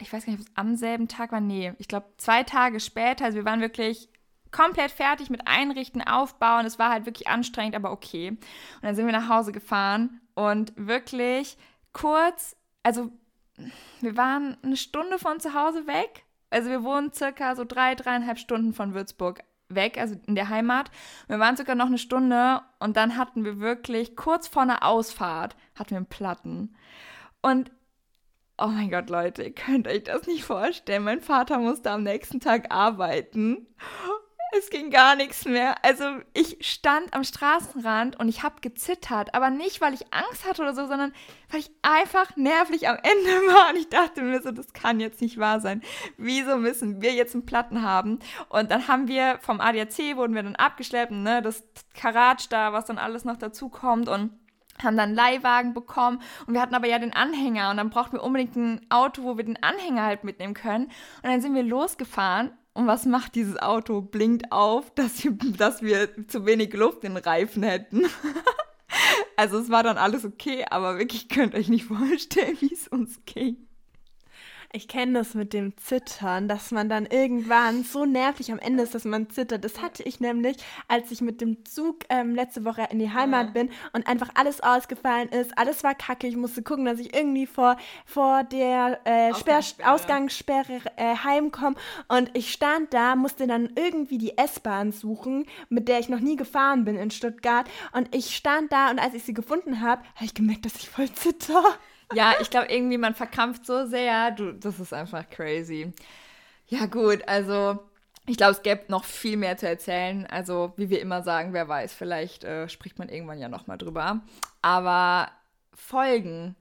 Speaker 2: ich weiß gar nicht, ob es am selben Tag war. Nee, ich glaube zwei Tage später. Also wir waren wirklich komplett fertig mit Einrichten, Aufbauen. Es war halt wirklich anstrengend, aber okay. Und dann sind wir nach Hause gefahren und wirklich kurz, also wir waren eine Stunde von zu Hause weg. Also wir wohnen circa so drei, dreieinhalb Stunden von Würzburg weg, also in der Heimat. Wir waren sogar noch eine Stunde und dann hatten wir wirklich kurz vor einer Ausfahrt hatten wir einen Platten. Und Oh mein Gott, Leute, ihr könnt euch das nicht vorstellen. Mein Vater musste am nächsten Tag arbeiten. Es ging gar nichts mehr. Also ich stand am Straßenrand und ich habe gezittert, aber nicht, weil ich Angst hatte oder so, sondern weil ich einfach nervlich am Ende *laughs* war und ich dachte mir so, das kann jetzt nicht wahr sein. Wieso müssen wir jetzt einen Platten haben? Und dann haben wir vom ADAC wurden wir dann abgeschleppt, ne, das Karatsch da, was dann alles noch dazu kommt und haben dann einen Leihwagen bekommen und wir hatten aber ja den Anhänger und dann brauchten wir unbedingt ein Auto, wo wir den Anhänger halt mitnehmen können. Und dann sind wir losgefahren und was macht dieses Auto? Blinkt auf, *laughs* dass wir, dass wir zu wenig Luft in den Reifen hätten. *laughs* also es war dann alles okay, aber wirklich könnt euch nicht *laughs* vorstellen, wie es uns ging.
Speaker 1: Ich kenne das mit dem Zittern, dass man dann irgendwann so nervig am Ende ist, dass man zittert. Das hatte ich nämlich, als ich mit dem Zug ähm, letzte Woche in die Heimat ja. bin und einfach alles ausgefallen ist. Alles war kacke. Ich musste gucken, dass ich irgendwie vor, vor der äh, Ausgangssperre, Ausgangssperre äh, heimkomme. Und ich stand da, musste dann irgendwie die S-Bahn suchen, mit der ich noch nie gefahren bin in Stuttgart. Und ich stand da und als ich sie gefunden habe, habe ich gemerkt, dass ich voll zitter
Speaker 2: ja, ich glaube irgendwie, man verkrampft so sehr. Du, das ist einfach crazy. Ja, gut, also ich glaube, es gäbe noch viel mehr zu erzählen. Also, wie wir immer sagen, wer weiß, vielleicht äh, spricht man irgendwann ja nochmal drüber. Aber Folgen.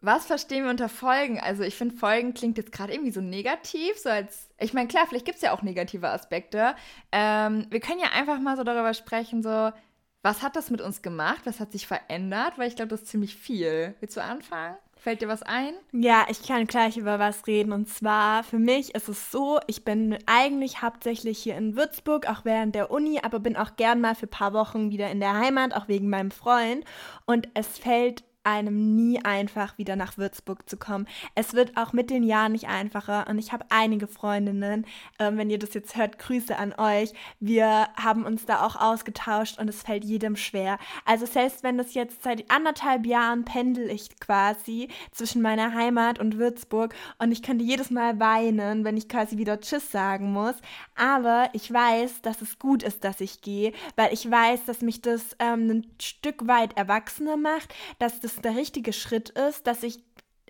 Speaker 2: Was verstehen wir unter Folgen? Also, ich finde, Folgen klingt jetzt gerade irgendwie so negativ, so als. Ich meine, klar, vielleicht gibt es ja auch negative Aspekte. Ähm, wir können ja einfach mal so darüber sprechen, so, was hat das mit uns gemacht? Was hat sich verändert? Weil ich glaube, das ist ziemlich viel. Willst du anfangen? Fällt dir was ein?
Speaker 1: Ja, ich kann gleich über was reden. Und zwar, für mich ist es so, ich bin eigentlich hauptsächlich hier in Würzburg, auch während der Uni, aber bin auch gern mal für ein paar Wochen wieder in der Heimat, auch wegen meinem Freund. Und es fällt einem nie einfach, wieder nach Würzburg zu kommen. Es wird auch mit den Jahren nicht einfacher und ich habe einige Freundinnen, äh, wenn ihr das jetzt hört, Grüße an euch. Wir haben uns da auch ausgetauscht und es fällt jedem schwer. Also selbst wenn das jetzt seit anderthalb Jahren pendel ich quasi zwischen meiner Heimat und Würzburg und ich könnte jedes Mal weinen, wenn ich quasi wieder Tschüss sagen muss. Aber ich weiß, dass es gut ist, dass ich gehe, weil ich weiß, dass mich das ähm, ein Stück weit erwachsener macht, dass das es der richtige Schritt ist, dass ich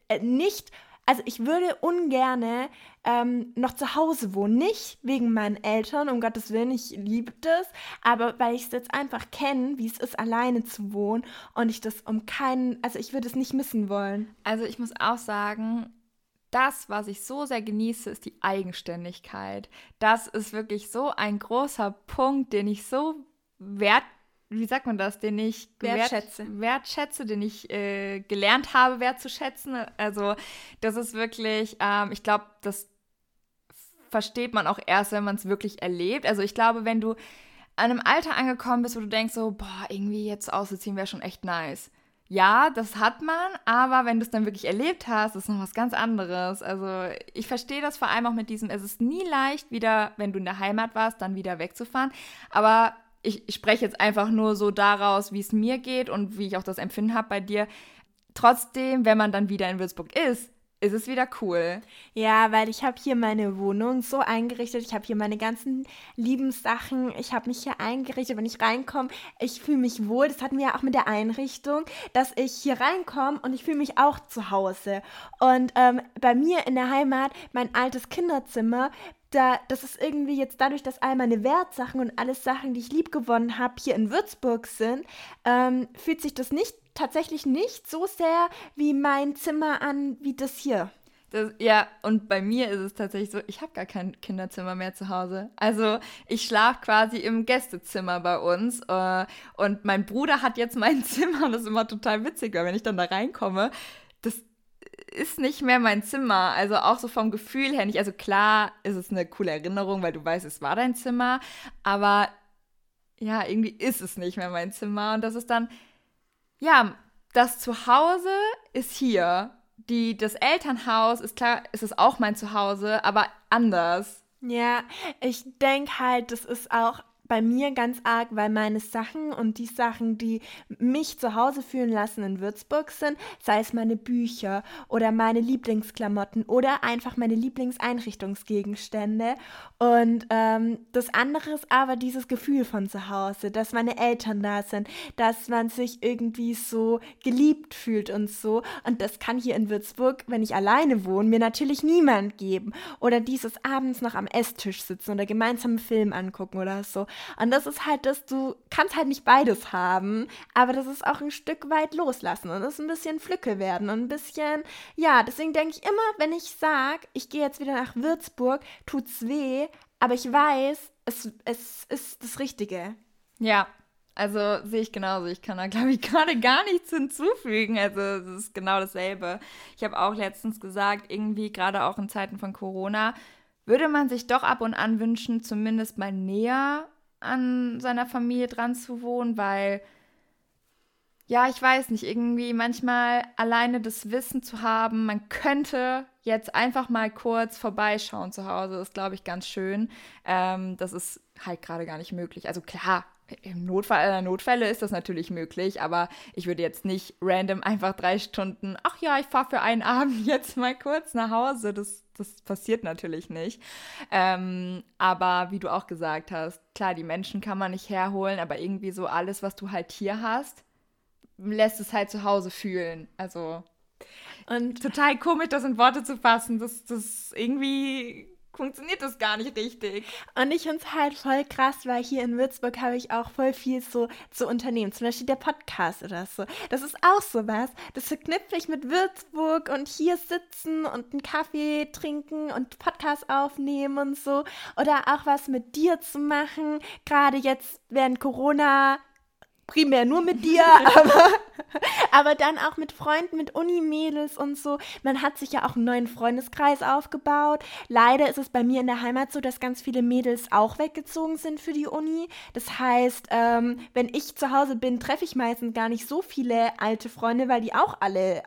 Speaker 1: äh, nicht, also ich würde ungerne ähm, noch zu Hause wohnen. Nicht wegen meinen Eltern, um Gottes Willen, ich liebe das, aber weil ich es jetzt einfach kenne, wie es ist, alleine zu wohnen und ich das um keinen, also ich würde es nicht missen wollen.
Speaker 2: Also ich muss auch sagen, das, was ich so sehr genieße, ist die Eigenständigkeit. Das ist wirklich so ein großer Punkt, den ich so wert wie sagt man das, den ich wertschätze, wertschätze den ich äh, gelernt habe wertzuschätzen. Also das ist wirklich, ähm, ich glaube, das versteht man auch erst, wenn man es wirklich erlebt. Also ich glaube, wenn du an einem Alter angekommen bist, wo du denkst so, boah, irgendwie jetzt auszuziehen wäre schon echt nice. Ja, das hat man, aber wenn du es dann wirklich erlebt hast, ist noch was ganz anderes. Also ich verstehe das vor allem auch mit diesem, es ist nie leicht, wieder, wenn du in der Heimat warst, dann wieder wegzufahren. Aber ich, ich spreche jetzt einfach nur so daraus, wie es mir geht und wie ich auch das Empfinden habe bei dir. Trotzdem, wenn man dann wieder in Würzburg ist, ist es wieder cool.
Speaker 1: Ja, weil ich habe hier meine Wohnung so eingerichtet. Ich habe hier meine ganzen lieben Sachen. Ich habe mich hier eingerichtet, wenn ich reinkomme. Ich fühle mich wohl. Das hatten wir ja auch mit der Einrichtung, dass ich hier reinkomme und ich fühle mich auch zu Hause. Und ähm, bei mir in der Heimat, mein altes Kinderzimmer, da, das ist irgendwie jetzt dadurch, dass all meine Wertsachen und alles Sachen, die ich lieb gewonnen habe, hier in Würzburg sind, ähm, fühlt sich das nicht tatsächlich nicht so sehr wie mein Zimmer an wie das hier.
Speaker 2: Das, ja, und bei mir ist es tatsächlich so, ich habe gar kein Kinderzimmer mehr zu Hause. Also ich schlafe quasi im Gästezimmer bei uns. Äh, und mein Bruder hat jetzt mein *laughs* Zimmer und das ist immer total witzig, weil wenn ich dann da reinkomme, ist nicht mehr mein Zimmer. Also auch so vom Gefühl her nicht. Also klar ist es eine coole Erinnerung, weil du weißt, es war dein Zimmer. Aber ja, irgendwie ist es nicht mehr mein Zimmer. Und das ist dann, ja, das Zuhause ist hier. Die, das Elternhaus ist klar, ist es auch mein Zuhause, aber anders.
Speaker 1: Ja, ich denke halt, das ist auch bei mir ganz arg, weil meine Sachen und die Sachen, die mich zu Hause fühlen lassen in Würzburg sind, sei es meine Bücher oder meine Lieblingsklamotten oder einfach meine Lieblingseinrichtungsgegenstände. Und ähm, das andere ist aber dieses Gefühl von zu Hause, dass meine Eltern da sind, dass man sich irgendwie so geliebt fühlt und so. Und das kann hier in Würzburg, wenn ich alleine wohne, mir natürlich niemand geben. Oder dieses abends noch am Esstisch sitzen oder gemeinsam einen Film angucken oder so. Und das ist halt das, du kannst halt nicht beides haben, aber das ist auch ein Stück weit loslassen und das ist ein bisschen Flücke werden und ein bisschen, ja, deswegen denke ich immer, wenn ich sage, ich gehe jetzt wieder nach Würzburg, tut's weh, aber ich weiß, es, es ist das Richtige.
Speaker 2: Ja, Also sehe ich genauso. Ich kann da, glaube ich, *laughs* gerade gar nichts hinzufügen. Also es ist genau dasselbe. Ich habe auch letztens gesagt, irgendwie gerade auch in Zeiten von Corona, würde man sich doch ab und an wünschen, zumindest mal näher an seiner Familie dran zu wohnen, weil ja, ich weiß nicht, irgendwie manchmal alleine das Wissen zu haben, man könnte jetzt einfach mal kurz vorbeischauen zu Hause, ist, glaube ich, ganz schön. Ähm, das ist halt gerade gar nicht möglich. Also klar, im Notfall, äh, Notfälle ist das natürlich möglich, aber ich würde jetzt nicht random einfach drei Stunden, ach ja, ich fahre für einen *laughs* Abend jetzt mal kurz nach Hause. Das, das passiert natürlich nicht. Ähm, aber wie du auch gesagt hast, klar, die Menschen kann man nicht herholen, aber irgendwie so alles, was du halt hier hast, lässt es halt zu Hause fühlen. Also. Und total komisch, das in Worte zu fassen. Das, das irgendwie funktioniert das gar nicht richtig.
Speaker 1: Und ich finde es halt voll krass, weil hier in Würzburg habe ich auch voll viel so zu unternehmen. Zum Beispiel der Podcast oder so. Das ist auch so was. Das verknüpfe ich mit Würzburg und hier sitzen und einen Kaffee trinken und Podcast aufnehmen und so. Oder auch was mit dir zu machen. Gerade jetzt während Corona primär nur mit dir, *laughs* aber, aber dann auch mit Freunden, mit Unimädels und so. Man hat sich ja auch einen neuen Freundeskreis aufgebaut. Leider ist es bei mir in der Heimat so, dass ganz viele Mädels auch weggezogen sind für die Uni. Das heißt, ähm, wenn ich zu Hause bin, treffe ich meistens gar nicht so viele alte Freunde, weil die auch alle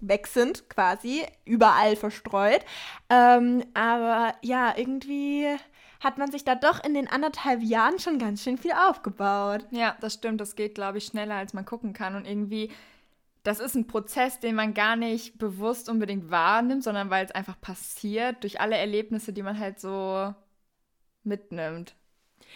Speaker 1: weg sind, quasi, überall verstreut. Ähm, aber ja, irgendwie hat man sich da doch in den anderthalb Jahren schon ganz schön viel aufgebaut.
Speaker 2: Ja, das stimmt. Das geht, glaube ich, schneller, als man gucken kann. Und irgendwie, das ist ein Prozess, den man gar nicht bewusst unbedingt wahrnimmt, sondern weil es einfach passiert durch alle Erlebnisse, die man halt so mitnimmt.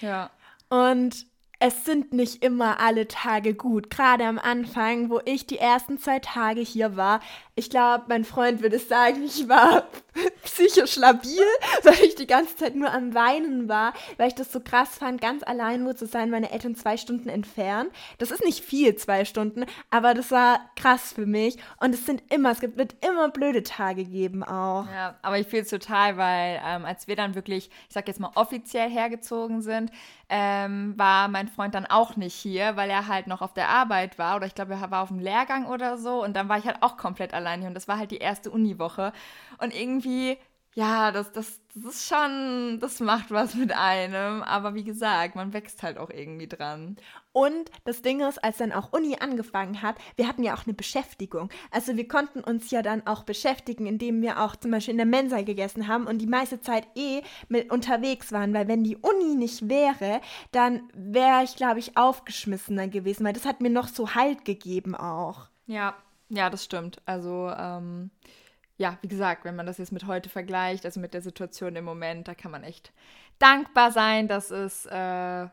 Speaker 2: Ja.
Speaker 1: Und es sind nicht immer alle Tage gut. Gerade am Anfang, wo ich die ersten zwei Tage hier war, ich glaube, mein Freund würde sagen, ich war *laughs* psychisch labil, *laughs* weil ich die ganze Zeit nur am Weinen war, weil ich das so krass fand, ganz allein nur zu sein, meine Eltern zwei Stunden entfernt. Das ist nicht viel, zwei Stunden, aber das war krass für mich. Und es sind immer, es wird immer blöde Tage geben auch.
Speaker 2: Ja, aber ich fühle es total, weil ähm, als wir dann wirklich, ich sag jetzt mal, offiziell hergezogen sind, ähm, war mein Freund dann auch nicht hier, weil er halt noch auf der Arbeit war oder ich glaube, er war auf dem Lehrgang oder so und dann war ich halt auch komplett allein hier und das war halt die erste Uniwoche und irgendwie ja, das, das, das ist schon, das macht was mit einem. Aber wie gesagt, man wächst halt auch irgendwie dran.
Speaker 1: Und das Ding ist, als dann auch Uni angefangen hat, wir hatten ja auch eine Beschäftigung. Also wir konnten uns ja dann auch beschäftigen, indem wir auch zum Beispiel in der Mensa gegessen haben und die meiste Zeit eh mit unterwegs waren. Weil wenn die Uni nicht wäre, dann wäre ich, glaube ich, aufgeschmissener gewesen, weil das hat mir noch so Halt gegeben auch.
Speaker 2: Ja, ja, das stimmt. Also, ähm, ja, wie gesagt, wenn man das jetzt mit heute vergleicht, also mit der Situation im Moment, da kann man echt dankbar sein, dass es, äh,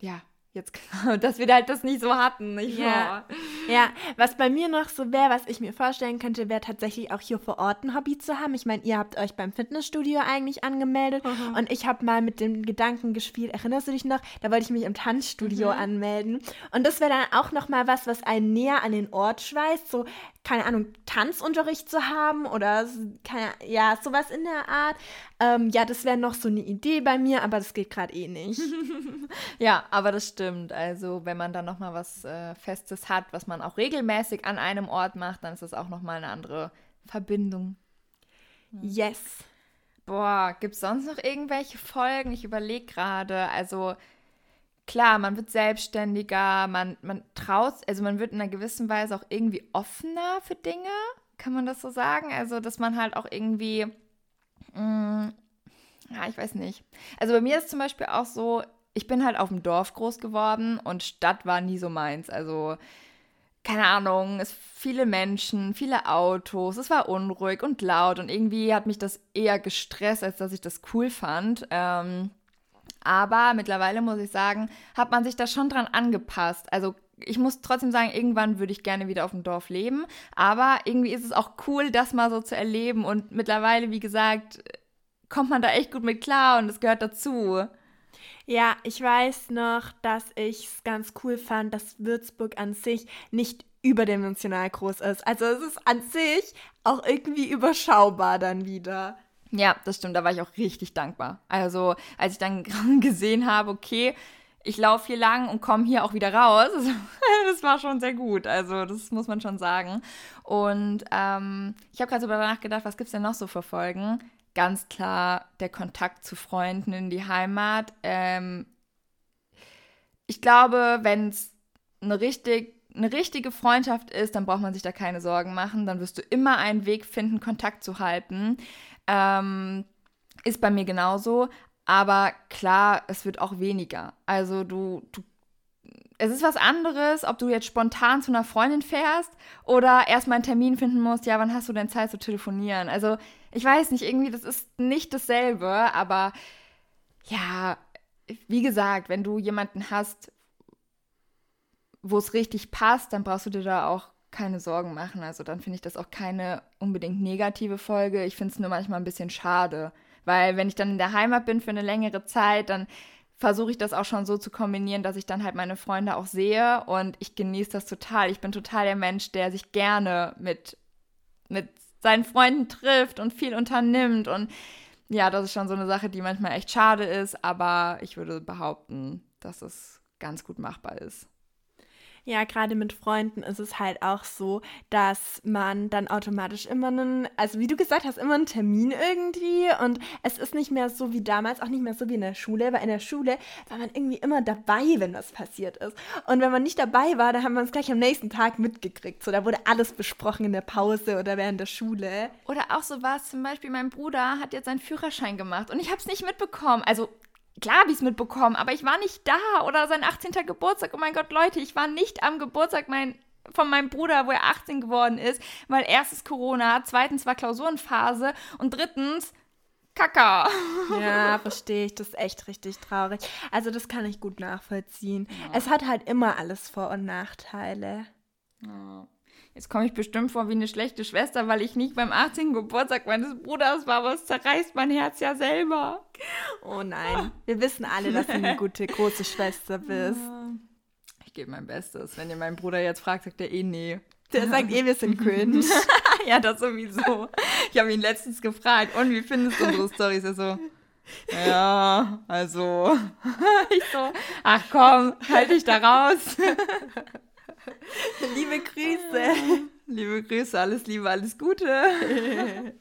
Speaker 2: ja, jetzt, *laughs* dass wir halt das nicht so hatten, nicht
Speaker 1: ja. Ja, was bei mir noch so wäre, was ich mir vorstellen könnte, wäre tatsächlich auch hier vor Ort ein Hobby zu haben. Ich meine, ihr habt euch beim Fitnessstudio eigentlich angemeldet mhm. und ich habe mal mit dem Gedanken gespielt, erinnerst du dich noch? Da wollte ich mich im Tanzstudio mhm. anmelden und das wäre dann auch noch mal was, was einen näher an den Ort schweißt, so keine Ahnung, Tanzunterricht zu haben oder keine, ja, sowas in der Art. Ähm, ja, das wäre noch so eine Idee bei mir, aber das geht gerade eh nicht. *laughs* *laughs*
Speaker 2: ja, aber das stimmt. Also, wenn man dann noch mal was äh, Festes hat, was man auch regelmäßig an einem Ort macht, dann ist das auch noch mal eine andere Verbindung.
Speaker 1: Yes.
Speaker 2: Boah, gibt es sonst noch irgendwelche Folgen? Ich überlege gerade. Also, klar, man wird selbstständiger, man, man traut, also man wird in einer gewissen Weise auch irgendwie offener für Dinge, kann man das so sagen? Also, dass man halt auch irgendwie, mh, mm, ja, ich weiß nicht. Also bei mir ist zum Beispiel auch so, ich bin halt auf dem Dorf groß geworden und Stadt war nie so meins. Also, keine Ahnung, es viele Menschen, viele Autos, es war unruhig und laut und irgendwie hat mich das eher gestresst, als dass ich das cool fand. Ähm, aber mittlerweile muss ich sagen, hat man sich da schon dran angepasst. Also ich muss trotzdem sagen, irgendwann würde ich gerne wieder auf dem Dorf leben. Aber irgendwie ist es auch cool, das mal so zu erleben. Und mittlerweile, wie gesagt, kommt man da echt gut mit klar und es gehört dazu.
Speaker 1: Ja, ich weiß noch, dass ich es ganz cool fand, dass Würzburg an sich nicht überdimensional groß ist. Also es ist an sich auch irgendwie überschaubar dann wieder.
Speaker 2: Ja, das stimmt, da war ich auch richtig dankbar. Also, als ich dann *laughs* gesehen habe, okay, ich laufe hier lang und komme hier auch wieder raus. *laughs* das war schon sehr gut. Also, das muss man schon sagen. Und ähm, ich habe gerade darüber nachgedacht, was gibt es denn noch so für Folgen? Ganz klar der Kontakt zu Freunden in die Heimat. Ähm, ich glaube, wenn es eine richtig eine richtige Freundschaft ist, dann braucht man sich da keine Sorgen machen. Dann wirst du immer einen Weg finden, Kontakt zu halten. Ähm, ist bei mir genauso. Aber klar, es wird auch weniger. Also du, du, es ist was anderes, ob du jetzt spontan zu einer Freundin fährst oder erstmal einen Termin finden musst, ja, wann hast du denn Zeit zu telefonieren? Also ich weiß nicht, irgendwie, das ist nicht dasselbe, aber ja, wie gesagt, wenn du jemanden hast, wo es richtig passt, dann brauchst du dir da auch keine Sorgen machen. Also dann finde ich das auch keine unbedingt negative Folge. Ich finde es nur manchmal ein bisschen schade, weil wenn ich dann in der Heimat bin für eine längere Zeit, dann versuche ich das auch schon so zu kombinieren, dass ich dann halt meine Freunde auch sehe und ich genieße das total. Ich bin total der Mensch, der sich gerne mit, mit seinen Freunden trifft und viel unternimmt und ja, das ist schon so eine Sache, die manchmal echt schade ist, aber ich würde behaupten, dass es ganz gut machbar ist.
Speaker 1: Ja, gerade mit Freunden ist es halt auch so, dass man dann automatisch immer einen, also wie du gesagt hast, immer einen Termin irgendwie und es ist nicht mehr so wie damals, auch nicht mehr so wie in der Schule, weil in der Schule war man irgendwie immer dabei, wenn was passiert ist. Und wenn man nicht dabei war, dann haben wir uns gleich am nächsten Tag mitgekriegt. So, da wurde alles besprochen in der Pause oder während der Schule.
Speaker 2: Oder auch so was, zum Beispiel mein Bruder hat jetzt seinen Führerschein gemacht und ich habe es nicht mitbekommen. Also klar habe ich es mitbekommen, aber ich war nicht da oder sein 18. Geburtstag. Oh mein Gott, Leute, ich war nicht am Geburtstag mein, von meinem Bruder, wo er 18 geworden ist, weil erstens Corona, zweitens war Klausurenphase und drittens Kaka.
Speaker 1: Ja, *laughs* verstehe ich. Das ist echt richtig traurig. Also das kann ich gut nachvollziehen. Ja. Es hat halt immer alles Vor- und Nachteile.
Speaker 2: Ja. Jetzt komme ich bestimmt vor wie eine schlechte Schwester, weil ich nicht beim 18. Geburtstag meines Bruders war, aber es zerreißt mein Herz ja selber.
Speaker 1: Oh nein, wir wissen alle, dass du eine gute große Schwester bist.
Speaker 2: Ich gebe mein Bestes. Wenn ihr meinen Bruder jetzt fragt, sagt er eh nee.
Speaker 1: Der sagt eh, wir sind cringe. *laughs*
Speaker 2: ja, das sowieso. Ich habe ihn letztens gefragt, und wie findest du unsere Storys? Er so, ja, also. *laughs* ich so, ach komm, halt dich da raus. *laughs*
Speaker 1: Liebe Grüße.
Speaker 2: Liebe Grüße, alles Liebe, alles Gute. *laughs*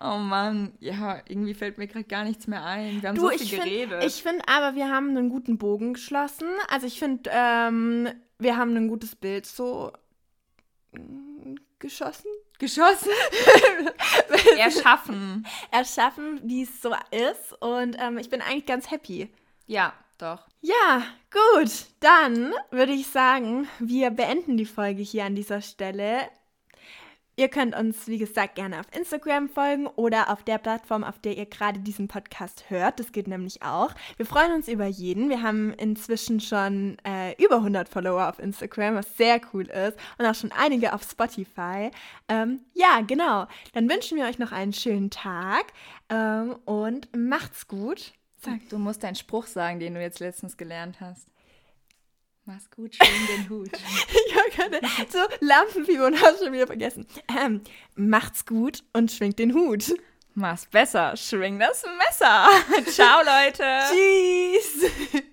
Speaker 2: oh Mann, ja, irgendwie fällt mir gerade gar nichts mehr ein. Wir haben du, so viel
Speaker 1: ich
Speaker 2: geredet.
Speaker 1: Find, ich finde aber, wir haben einen guten Bogen geschlossen. Also ich finde, ähm, wir haben ein gutes Bild so mm, geschossen.
Speaker 2: Geschossen? *laughs* Erschaffen.
Speaker 1: Erschaffen, wie es so ist. Und ähm, ich bin eigentlich ganz happy.
Speaker 2: Ja, doch.
Speaker 1: Ja, gut. Dann würde ich sagen, wir beenden die Folge hier an dieser Stelle. Ihr könnt uns, wie gesagt, gerne auf Instagram folgen oder auf der Plattform, auf der ihr gerade diesen Podcast hört. Das geht nämlich auch. Wir freuen uns über jeden. Wir haben inzwischen schon äh, über 100 Follower auf Instagram, was sehr cool ist. Und auch schon einige auf Spotify. Ähm, ja, genau. Dann wünschen wir euch noch einen schönen Tag ähm, und macht's gut.
Speaker 2: Sag, du musst deinen Spruch sagen, den du jetzt letztens gelernt hast. Mach's gut, schwing den Hut. *laughs*
Speaker 1: ich habe gerade so Lampenfieber und habe schon wieder vergessen. Ähm, macht's gut und schwingt den Hut.
Speaker 2: Mach's besser, schwing das Messer. *laughs* Ciao, Leute.
Speaker 1: Tschüss.